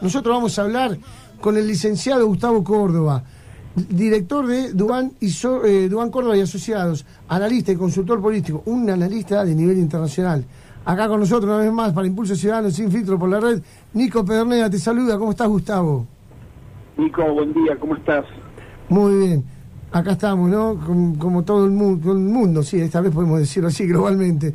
nosotros vamos a hablar con el licenciado Gustavo Córdoba, director de Dubán, y eh, Córdoba y Asociados, analista y consultor político, un analista de nivel internacional. Acá con nosotros una vez más para Impulso Ciudadano sin filtro por la red, Nico Pedernera te saluda. ¿Cómo estás, Gustavo? Nico, buen día, ¿cómo estás? Muy bien. Acá estamos, ¿no? Como, todo, el mundo, todo el mundo, sí, esta vez podemos decirlo así globalmente.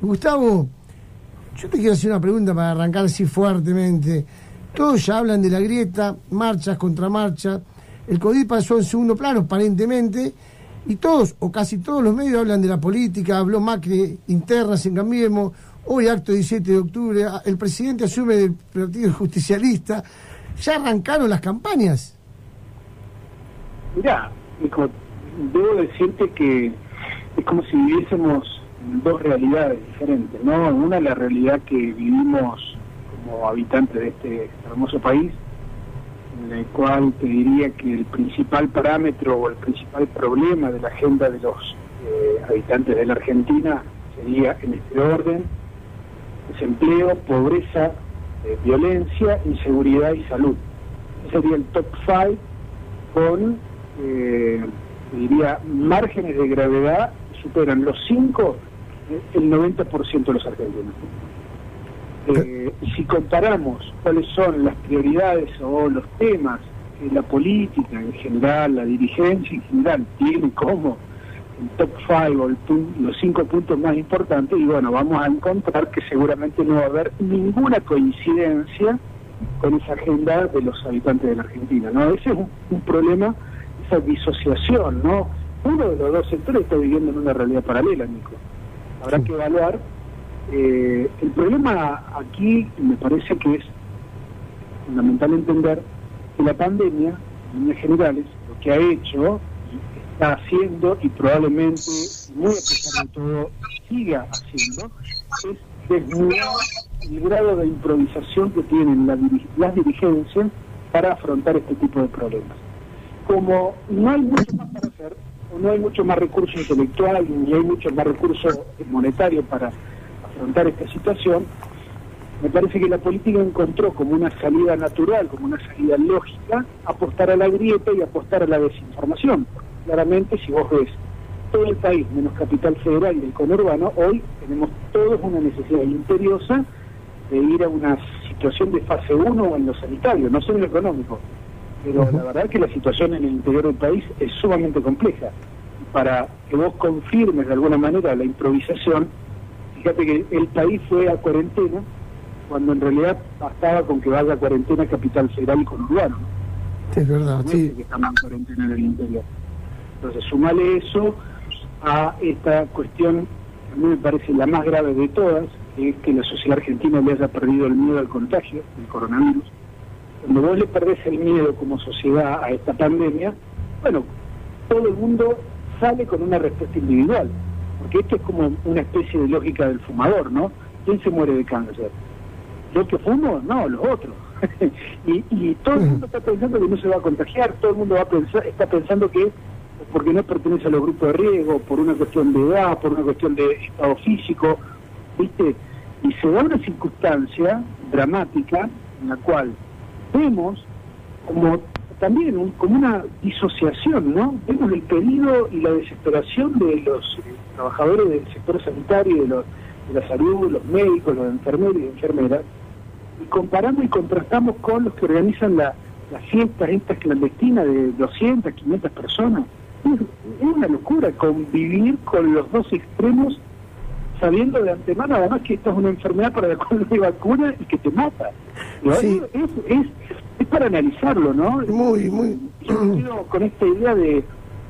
Gustavo, yo te quiero hacer una pregunta para arrancar así fuertemente. Todos ya hablan de la grieta, marchas contra marchas. El CODI pasó en segundo plano, aparentemente, y todos, o casi todos los medios hablan de la política, habló Macri internas en Cambiemos, hoy acto 17 de octubre, el presidente asume el Partido Justicialista. ¿Ya arrancaron las campañas? Mirá, debo decirte que es como si viviésemos dos realidades diferentes, ¿no? Una la realidad que vivimos como habitantes de este hermoso país, en el cual te diría que el principal parámetro o el principal problema de la agenda de los eh, habitantes de la Argentina sería en este orden, desempleo, pobreza, eh, violencia, inseguridad y salud. Ese sería el top five con, eh, diría, márgenes de gravedad superan los cinco el 90% de los argentinos. Eh, si comparamos cuáles son las prioridades o los temas que la política en general, la dirigencia en general tiene como el top 5 o los cinco puntos más importantes, y bueno, vamos a encontrar que seguramente no va a haber ninguna coincidencia con esa agenda de los habitantes de la Argentina, ¿no? Ese es un, problema, esa disociación, ¿no? Uno de los dos sectores está viviendo en una realidad paralela, Nico habrá que evaluar. Eh, el problema aquí me parece que es fundamental entender que la pandemia, en líneas generales, lo que ha hecho, está haciendo y probablemente, muy a pesar de todo, siga haciendo, es desnudar el grado de improvisación que tienen las dirigencias para afrontar este tipo de problemas. Como no hay mucho más para hacer, no hay mucho más recurso intelectual ni hay mucho más recurso monetario para afrontar esta situación, me parece que la política encontró como una salida natural, como una salida lógica, apostar a la grieta y apostar a la desinformación. Claramente, si vos ves todo el país, menos Capital Federal y el conurbano, hoy tenemos todos una necesidad imperiosa de ir a una situación de fase 1 o en lo sanitario, no solo en lo económico, pero la verdad es que la situación en el interior del país es sumamente compleja. Para que vos confirmes de alguna manera la improvisación, fíjate que el país fue a cuarentena cuando en realidad bastaba con que vaya a cuarentena capital federal y conurbano. Es verdad, sí. Que estamos en cuarentena en el interior. Entonces, sumale eso a esta cuestión que a mí me parece la más grave de todas, que es que la sociedad argentina le haya perdido el miedo al contagio del coronavirus cuando vos le perdés el miedo como sociedad a esta pandemia, bueno, todo el mundo sale con una respuesta individual, porque esto es como una especie de lógica del fumador, ¿no? ¿Quién se muere de cáncer? ¿Yo que fumo? No, los otros. y, todo el mundo está pensando que no se va a contagiar, todo el mundo va a pensar, está pensando que porque no pertenece a los grupos de riesgo, por una cuestión de edad, por una cuestión de estado físico, ¿viste? Y se da una circunstancia dramática en la cual vemos como también como una disociación, ¿no? Vemos el pedido y la desesperación de los trabajadores del sector sanitario, de, los, de la salud, los médicos, los enfermeros y enfermeras, y comparamos y contrastamos con los que organizan la, las fiestas estas clandestinas de 200, 500 personas. Es, es una locura convivir con los dos extremos sabiendo de antemano además que esta es una enfermedad para la cual no hay vacuna y que te mata. Es, es, para analizarlo, ¿no? Muy, muy. Yo con esta idea de,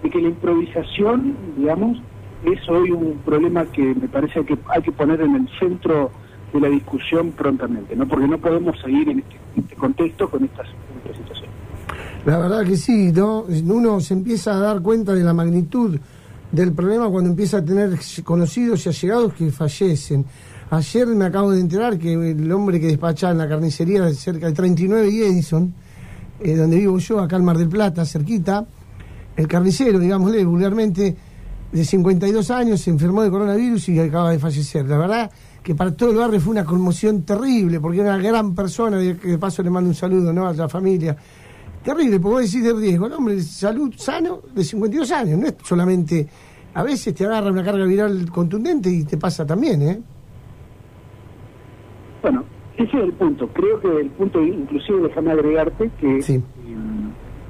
que la improvisación, digamos, es hoy un problema que me parece que hay que poner en el centro de la discusión prontamente, ¿no? Porque no podemos seguir en este, este contexto con estas, esta situación. La verdad que sí, ¿no? Uno se empieza a dar cuenta de la magnitud del problema cuando empieza a tener conocidos y allegados que fallecen. Ayer me acabo de enterar que el hombre que despachaba en la carnicería cerca de 39 y Edison, eh, donde vivo yo, acá en Mar del Plata, cerquita, el carnicero, digámosle vulgarmente, de 52 años, se enfermó de coronavirus y acaba de fallecer. La verdad que para todo el barrio fue una conmoción terrible, porque era una gran persona, que de paso le mando un saludo ¿no? a la familia. Terrible, porque vos decís de riesgo, el hombre de salud sano de 52 años, no es solamente, a veces te agarra una carga viral contundente y te pasa también, ¿eh? Bueno, ese es el punto. Creo que el punto, inclusive déjame agregarte que Sí. eh,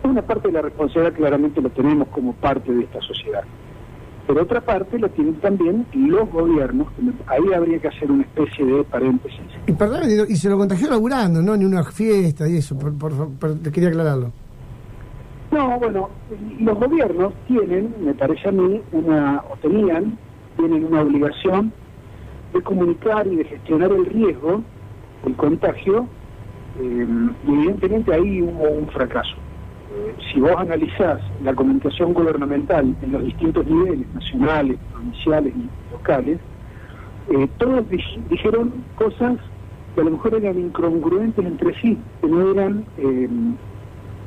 una parte de la responsabilidad claramente lo tenemos como parte de esta sociedad. Pero otra parte lo tienen también los gobiernos, ahí habría que hacer una especie de paréntesis. Y perdón, y se lo contagió laburando, ¿no? Ni una fiesta y eso, por, por, por- quería aclararlo. No, bueno, los gobiernos tienen, me parece a mí, una, o tenían, tienen una obligación de comunicar y de gestionar el riesgo, el contagio, eh, y evidentemente ahí hubo un fracaso. Eh, si vos analizás la comunicación gubernamental en los distintos niveles, nacionales, provinciales y locales, eh, todos dij- dijeron cosas que a lo mejor eran incongruentes entre sí, que no eran, eh,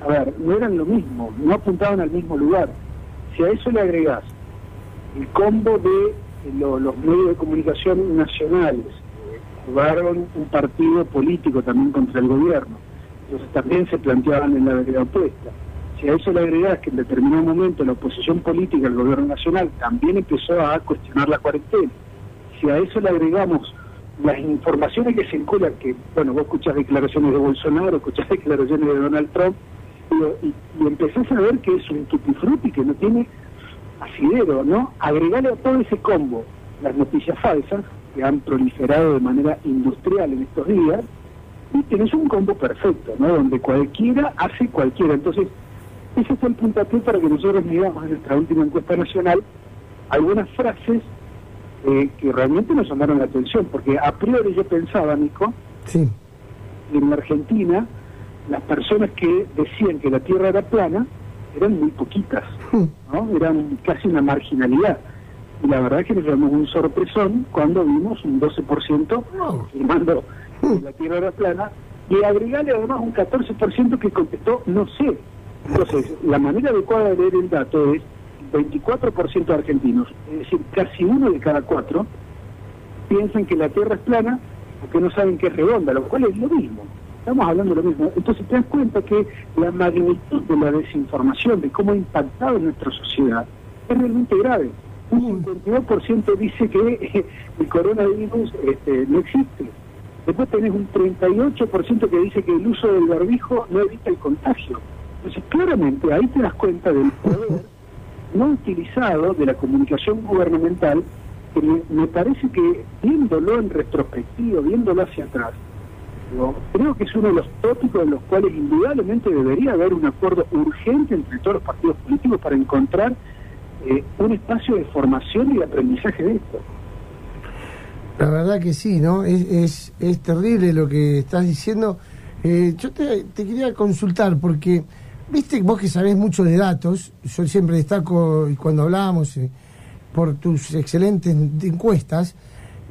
a ver, no eran lo mismo, no apuntaban al mismo lugar. Si a eso le agregás el combo de lo- los medios de comunicación nacionales, jugaron un partido político también contra el gobierno, entonces también se planteaban en la vereda opuesta. Si a eso le agregás que en determinado momento la oposición política al gobierno nacional también empezó a cuestionar la cuarentena, si a eso le agregamos las informaciones que circulan, que, bueno, vos escuchás declaraciones de Bolsonaro, escuchás declaraciones de Donald Trump, y, y, empezás a ver que es un tutti que no tiene asidero, ¿no? Agregarle a todo ese combo las noticias falsas, que han proliferado de manera industrial en estos días, y tenés un combo perfecto, ¿no? Donde cualquiera hace cualquiera. Entonces, ese fue el puntapié para que nosotros miramos en nuestra última encuesta nacional algunas frases eh, que realmente nos llamaron la atención, porque a priori yo pensaba, Nico, Sí. que en la Argentina las personas que decían que la Tierra era plana eran muy poquitas, ¿no? Eran casi una marginalidad. Y la verdad es que nos llamó un sorpresón cuando vimos un 12% Wow. Que la Tierra era plana y agregarle además un 14% que contestó no sé. Entonces, la manera adecuada de leer el dato es 24% de argentinos, es decir, casi uno de cada cuatro, piensan que la Tierra es plana o que no saben que es redonda, lo cual es lo mismo. Estamos hablando de lo mismo. Entonces te das cuenta que la magnitud de la desinformación, de cómo ha impactado en nuestra sociedad, es realmente grave. Un 52% dice que el coronavirus este, no existe. Después tenés un 38% que dice que el uso del barbijo no evita el contagio. Entonces, claramente ahí te das cuenta del poder no utilizado de la comunicación gubernamental, que me, parece que viéndolo en retrospectiva, viéndolo hacia atrás, creo que es uno de los tópicos en los cuales indudablemente debería haber un acuerdo urgente entre todos los partidos políticos para encontrar eh, un espacio de formación y aprendizaje de esto. La verdad que sí, ¿no? Es, es, es terrible lo que estás diciendo. Eh, yo te, quería consultar porque, viste, vos que sabés mucho de datos, yo siempre destaco, cuando hablamos, eh, por tus excelentes encuestas,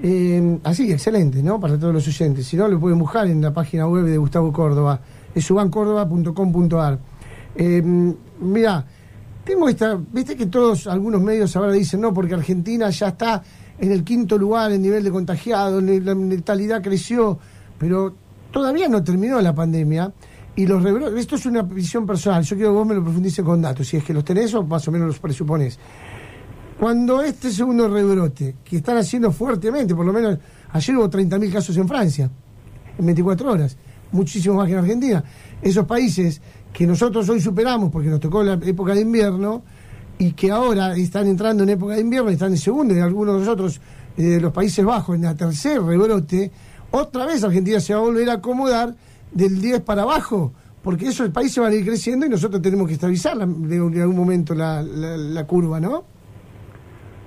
eh, así, excelentes, ¿no? Para todos los oyentes. Si no, lo pueden buscar en la página web de Gustavo Córdoba, es subancórdoba.com.ar. Eh, mira, tengo esta, viste que todos, algunos medios ahora dicen, no, porque Argentina ya está en el quinto lugar en nivel de contagiados, la letalidad creció, pero todavía no terminó la pandemia. Y los rebrotes, esto es una visión personal, yo quiero que vos me lo profundices con datos, si es que los tenés o más o menos los presuponés. Cuando este segundo rebrote, que están haciendo fuertemente, por lo menos ayer hubo 30.000 casos en Francia, en 24 horas, muchísimo más que en Argentina, esos países que nosotros hoy superamos porque nos tocó la época de invierno y que ahora están entrando en época de invierno, están en segundo, y algunos de nosotros, eh, de los Países Bajos, en la tercer rebrote, otra vez Argentina se va a volver a acomodar del 10 para abajo, porque esos países van a ir creciendo y nosotros tenemos que estabilizar la- de, algún momento la, la- la curva, ¿no?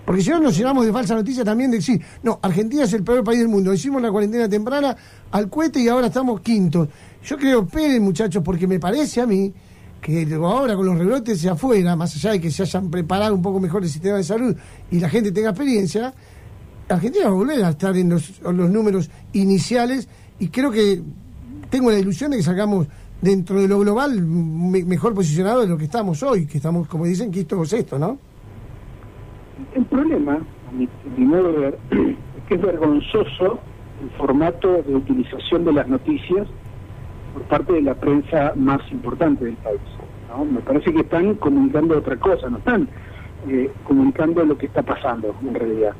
Porque si no nos llenamos de falsa noticia también de decir, no, Argentina es el peor país del mundo, hicimos la cuarentena temprana al cohete y ahora estamos quintos. Yo creo, esperen muchachos, porque me parece a mí que ahora con los rebrotes de afuera, más allá de que se hayan preparado un poco mejor el sistema de salud y la gente tenga experiencia, Argentina va a volver a estar en los, números iniciales y creo que tengo la ilusión de que salgamos dentro de lo global me- mejor posicionado de lo que estamos hoy, que estamos, como dicen, quinto o sexto, ¿no? El problema, a mi, a modo ver, es que es vergonzoso el formato de utilización de las noticias por parte de la prensa más importante del país. Me parece que están comunicando otra cosa, no están eh, comunicando lo que está pasando en realidad.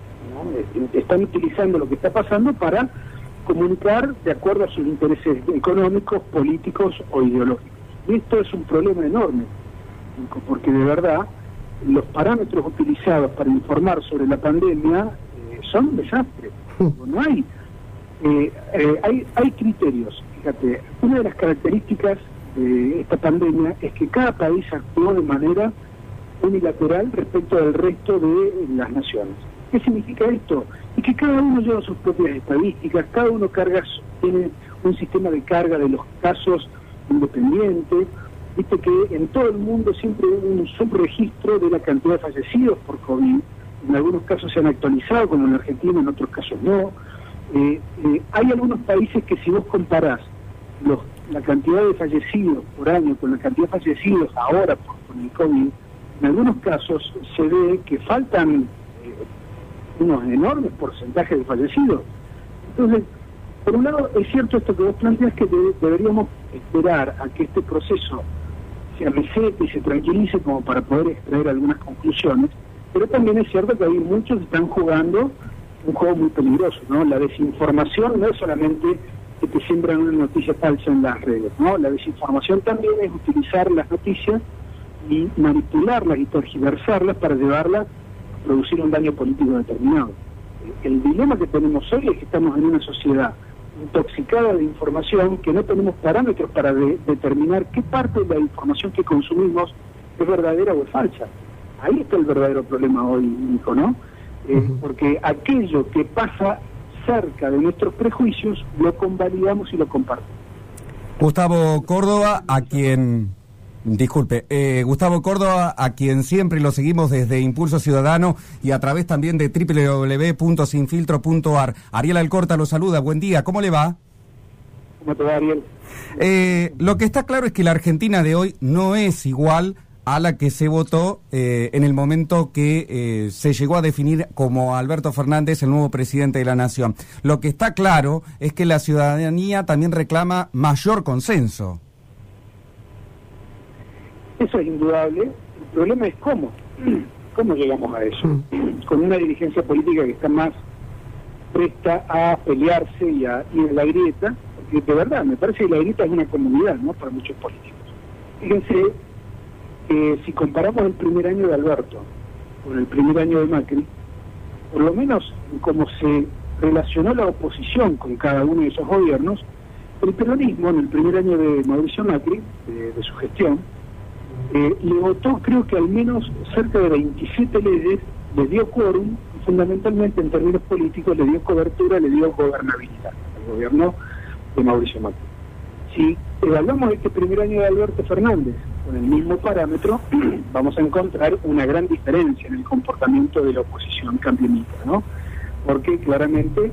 Eh, están utilizando lo que está pasando para comunicar de acuerdo a sus intereses económicos, políticos o ideológicos. Y esto es un problema enorme, porque de verdad los parámetros utilizados para informar sobre la pandemia eh, son un desastre. No hay, hay, hay criterios. Una de las características de esta pandemia es que cada país actuó de manera unilateral respecto del resto de las naciones. ¿Qué significa esto? Y que cada uno lleva sus propias estadísticas, cada uno carga, tiene un sistema de carga de los casos independientes, viste que en todo el mundo siempre hay un subregistro de la cantidad de fallecidos por COVID, en algunos casos se han actualizado, como en Argentina, en otros casos no. Eh, eh, hay algunos países que si vos comparás los, la cantidad de fallecidos por año con la cantidad de fallecidos ahora por, con el COVID, en algunos casos se ve que faltan eh, unos enormes porcentajes de fallecidos. Entonces, por un lado, es cierto esto que vos planteas que deberíamos esperar a que este proceso se amesete y se tranquilice como para poder extraer algunas conclusiones, pero también es cierto que hay muchos que están jugando un juego muy peligroso, ¿no? La desinformación no es solamente que te siembran una noticia falsa en las redes, ¿no? La desinformación también es utilizar las noticias y manipularlas y tergiversarlas para llevarlas a producir un daño político determinado. El dilema que tenemos hoy es que estamos en una sociedad intoxicada de información que no tenemos parámetros para determinar qué parte de la información que consumimos es verdadera o es falsa. Ahí está el verdadero problema hoy, Nico, ¿no? Eh, porque aquello que pasa cerca de nuestros prejuicios lo convalidamos y lo compartimos. Gustavo Córdoba, a quien Disculpe, eh, Gustavo Córdoba, a quien siempre lo seguimos desde Impulso Ciudadano y a través también de www.sinfiltro.ar. Ariel Alcorta lo saluda, buen día, ¿cómo le va? ¿Cómo te va, Ariel? Eh, lo que está claro es que la Argentina de hoy no es igual a la que se votó eh, en el momento que se llegó a definir como Alberto Fernández el nuevo presidente de la Nación. Lo que está claro es que la ciudadanía también reclama mayor consenso. Eso es indudable. El problema es cómo. ¿Cómo llegamos a eso? Con una dirigencia política que está más presta a pelearse y a ir a la grieta, porque de verdad, me parece que la grieta es una comunidad, ¿no? Para muchos políticos. Fíjense que si comparamos el primer año de Alberto con el primer año de Macri, por lo menos como se relacionó la oposición con cada uno de esos gobiernos, el peronismo en el primer año de Mauricio Macri, de su gestión, eh, le votó creo que al menos cerca de 27 leyes, le dio quórum fundamentalmente en términos políticos le dio cobertura, le dio gobernabilidad al gobierno de Mauricio Macri. Si evaluamos este primer año de Alberto Fernández con el mismo parámetro, vamos a encontrar una gran diferencia en el comportamiento de la oposición campeonista, ¿no? Porque claramente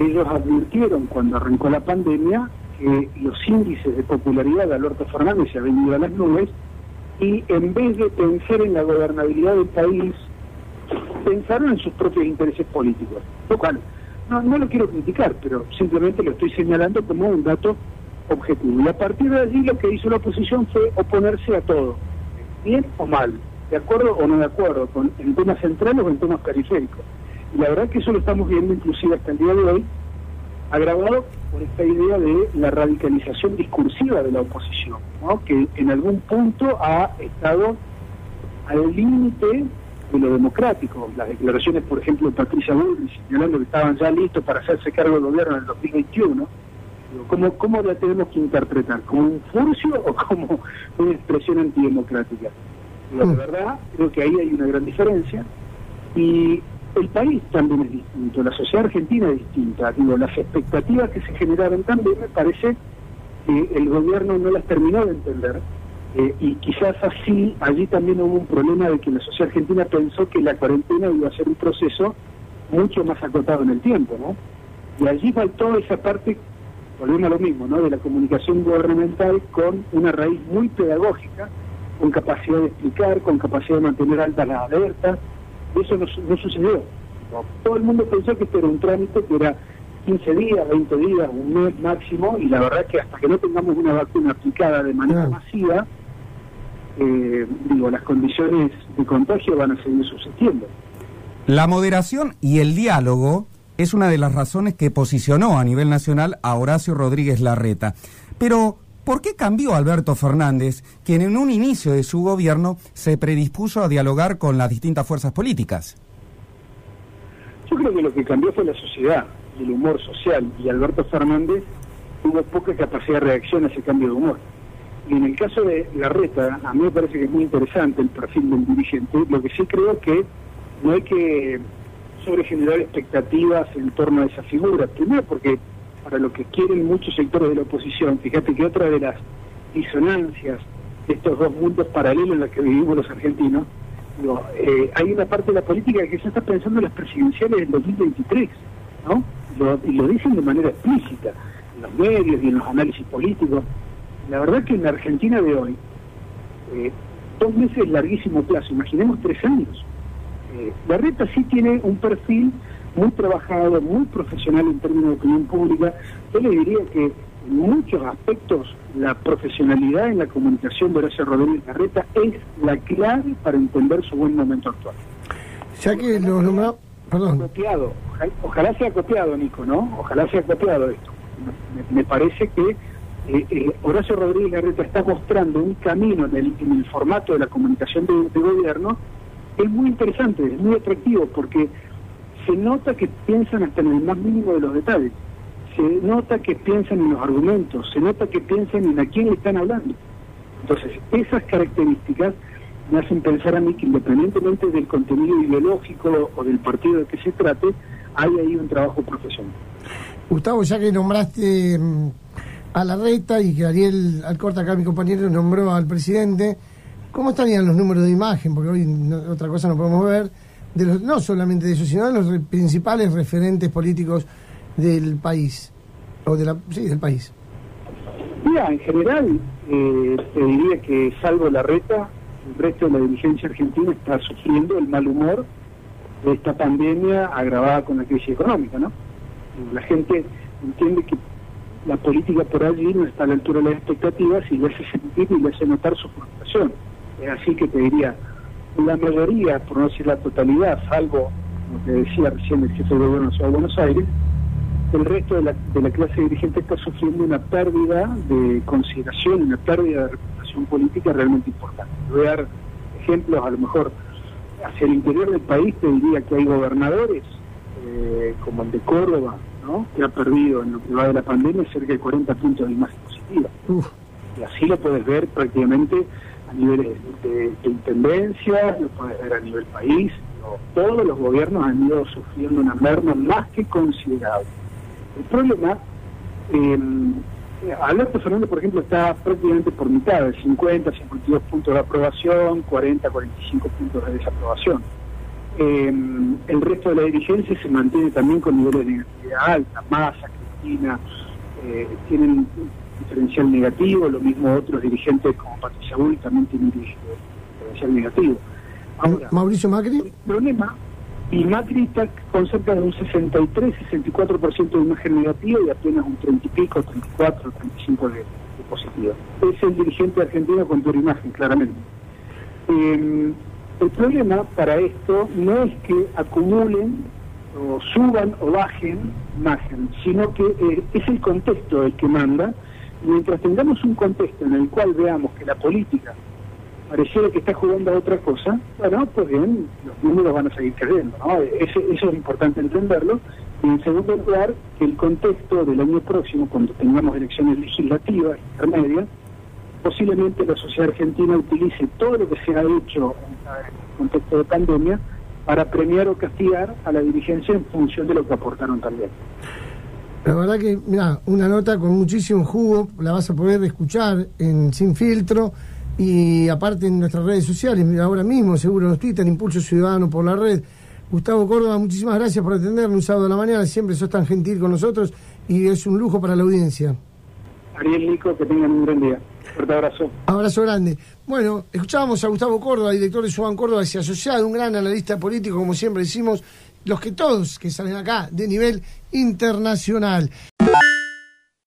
ellos advirtieron cuando arrancó la pandemia que los índices de popularidad de Alberto Fernández se habían ido a las nubes y en vez de pensar en la gobernabilidad del país, pensaron en sus propios intereses políticos. Lo cual, no, no lo quiero criticar, pero simplemente lo estoy señalando como un dato objetivo. Y a partir de allí lo que hizo la oposición fue oponerse a todo, bien o mal, de acuerdo o no de acuerdo, con, en temas centrales o en temas periféricos. Y la verdad que eso lo estamos viendo inclusive hasta el día de hoy, agravado por esta idea de la radicalización discursiva de la oposición, que en algún punto ha estado al límite de lo democrático. Las declaraciones, por ejemplo, de Patricia Bullrich señalando que estaban ya listos para hacerse cargo del gobierno en el 2021. ¿Cómo, ¿Cómo la tenemos que interpretar? ¿Como un furcio o como una expresión antidemocrática? La mm. verdad, creo que ahí hay una gran diferencia. Y el país también es distinto, la sociedad argentina es distinta. Digo, las expectativas que se generaron también me parece que el gobierno no las terminó de entender. Eh, y quizás así, allí también hubo un problema de que la sociedad argentina pensó que la cuarentena iba a ser un proceso mucho más acotado en el tiempo, ¿no? Y allí faltó esa parte, volvemos a lo mismo, ¿no? De la comunicación gubernamental con una raíz muy pedagógica, con capacidad de explicar, con capacidad de mantener altas las alertas, eso no, sucedió. Todo el mundo pensó que esto era un trámite que era 15 días, 20 días, un mes máximo, y la verdad que hasta que no tengamos una vacuna aplicada de manera masiva, eh, digo, las condiciones de contagio van a seguir subsistiendo. La moderación y el diálogo es una de las razones que posicionó a nivel nacional a Horacio Rodríguez Larreta. Pero, ¿por qué cambió Alberto Fernández, quien en un inicio de su gobierno se predispuso a dialogar con las distintas fuerzas políticas? Yo creo que lo que cambió fue la sociedad y el humor social, y Alberto Fernández tuvo poca capacidad de reacción a ese cambio de humor. Y en el caso de Larreta, a mí me parece que es muy interesante el perfil del dirigente, lo que sí creo que no hay que sobregenerar expectativas en torno a esa figura. Primero porque para lo que quieren muchos sectores de la oposición, fíjate que otra de las disonancias de estos dos mundos paralelos en los que vivimos los argentinos, eh, hay una parte de la política que ya está pensando en las presidenciales del 2023, ¿no? y lo dicen de manera explícita, en los medios y en los análisis políticos. La verdad que en la Argentina de hoy, eh, dos meses es larguísimo plazo, imaginemos tres años. Eh, sí tiene un perfil muy trabajado, muy profesional en términos de opinión pública. Yo le diría que en muchos aspectos la profesionalidad en la comunicación de Horacio Rodríguez Larreta es la clave para entender su buen momento actual. Ya que lo nombrado, perdón. Copiado. Ojalá, sea copiado, Nico, ¿no? Ojalá sea copiado esto. Me, parece que eh, eh, Horacio Rodríguez Larreta está mostrando un camino en el, formato de la comunicación de gobierno es muy interesante, es muy atractivo, porque se nota que piensan hasta en el más mínimo de los detalles, se nota que piensan en los argumentos, se nota que piensan en a quién le están hablando. Entonces, esas características me hacen pensar a mí que independientemente del contenido ideológico o del partido de que se trate, hay ahí un trabajo profesional. Gustavo, ya que nombraste mm, a la reta y que Ariel Alcorta, acá mi compañero, nombró al presidente, ¿Cómo estarían los números de imagen? Porque hoy otra cosa no podemos ver, de los, no solamente de eso, sino de los principales referentes políticos del país, o de la, del país. Mira, en general, eh, te diría que salvo la reta, el resto de la dirigencia argentina está sufriendo el mal humor de esta pandemia agravada con la crisis económica, ¿no? La gente entiende que la política por allí no está a la altura de las expectativas y le hace sentir y le hace notar su frustración. Así que te diría, la mayoría, por no decir la totalidad, salvo, como te decía recién el jefe de gobierno de Buenos Aires, el resto de la, de la clase dirigente está sufriendo una pérdida de consideración, una pérdida de reputación política realmente importante. Voy a dar ejemplos, a lo mejor hacia el interior del país te diría que hay gobernadores, eh, como el de Córdoba, ¿no? que ha perdido en lo que va de la pandemia cerca de 40 puntos de imagen positiva. Y así lo puedes ver prácticamente a nivel de, intendencia, lo puedes ver a nivel país. todos los gobiernos han ido sufriendo una merma más que considerable. El problema, eh, Alberto Fernández, por ejemplo, está prácticamente por mitad, de 50, 52 puntos de aprobación, 40, 45 puntos de desaprobación. Em, el resto de la dirigencia se mantiene también con niveles de negatividad alta, Massa, Cristina, eh, tienen diferencial negativo, lo mismo otros dirigentes como Patricia también tienen diferencial negativo. Ahora, Mauricio Macri. El problema, y Macri está con cerca de un 63-64% de imagen negativa y apenas un 30 y pico, 34, 35 de, de positiva. Es el dirigente argentino con peor imagen, claramente. Eh, el problema para esto no es que acumulen o suban o bajen imagen, sino que eh, es el contexto el que manda mientras tengamos un contexto en el cual veamos que la política pareciera que está jugando a otra cosa, bueno, pues bien, los números van a seguir creciendo, ¿no? Eso, eso es importante entenderlo. Y en segundo lugar, que el contexto del año próximo, cuando tengamos elecciones legislativas, intermedias, posiblemente la sociedad argentina utilice todo lo que se ha hecho en el contexto de pandemia para premiar o castigar a la dirigencia en función de lo que aportaron también. La verdad que, mira, una nota con muchísimo jugo, la vas a poder escuchar en Sin Filtro y aparte en nuestras redes sociales, ahora mismo seguro nos Twitter, Impulso Ciudadano por la red. Gustavo Córdoba, muchísimas gracias por atendernos un sábado de la mañana, siempre sos tan gentil con nosotros y es un lujo para la audiencia. Ariel Nico, que tengan un gran día. Fuerte abrazo. Abrazo grande. Bueno, escuchábamos a Gustavo Córdoba, director de Suban Córdoba y asociado, un gran analista político, como siempre decimos, los que todos que salen acá de nivel internacional.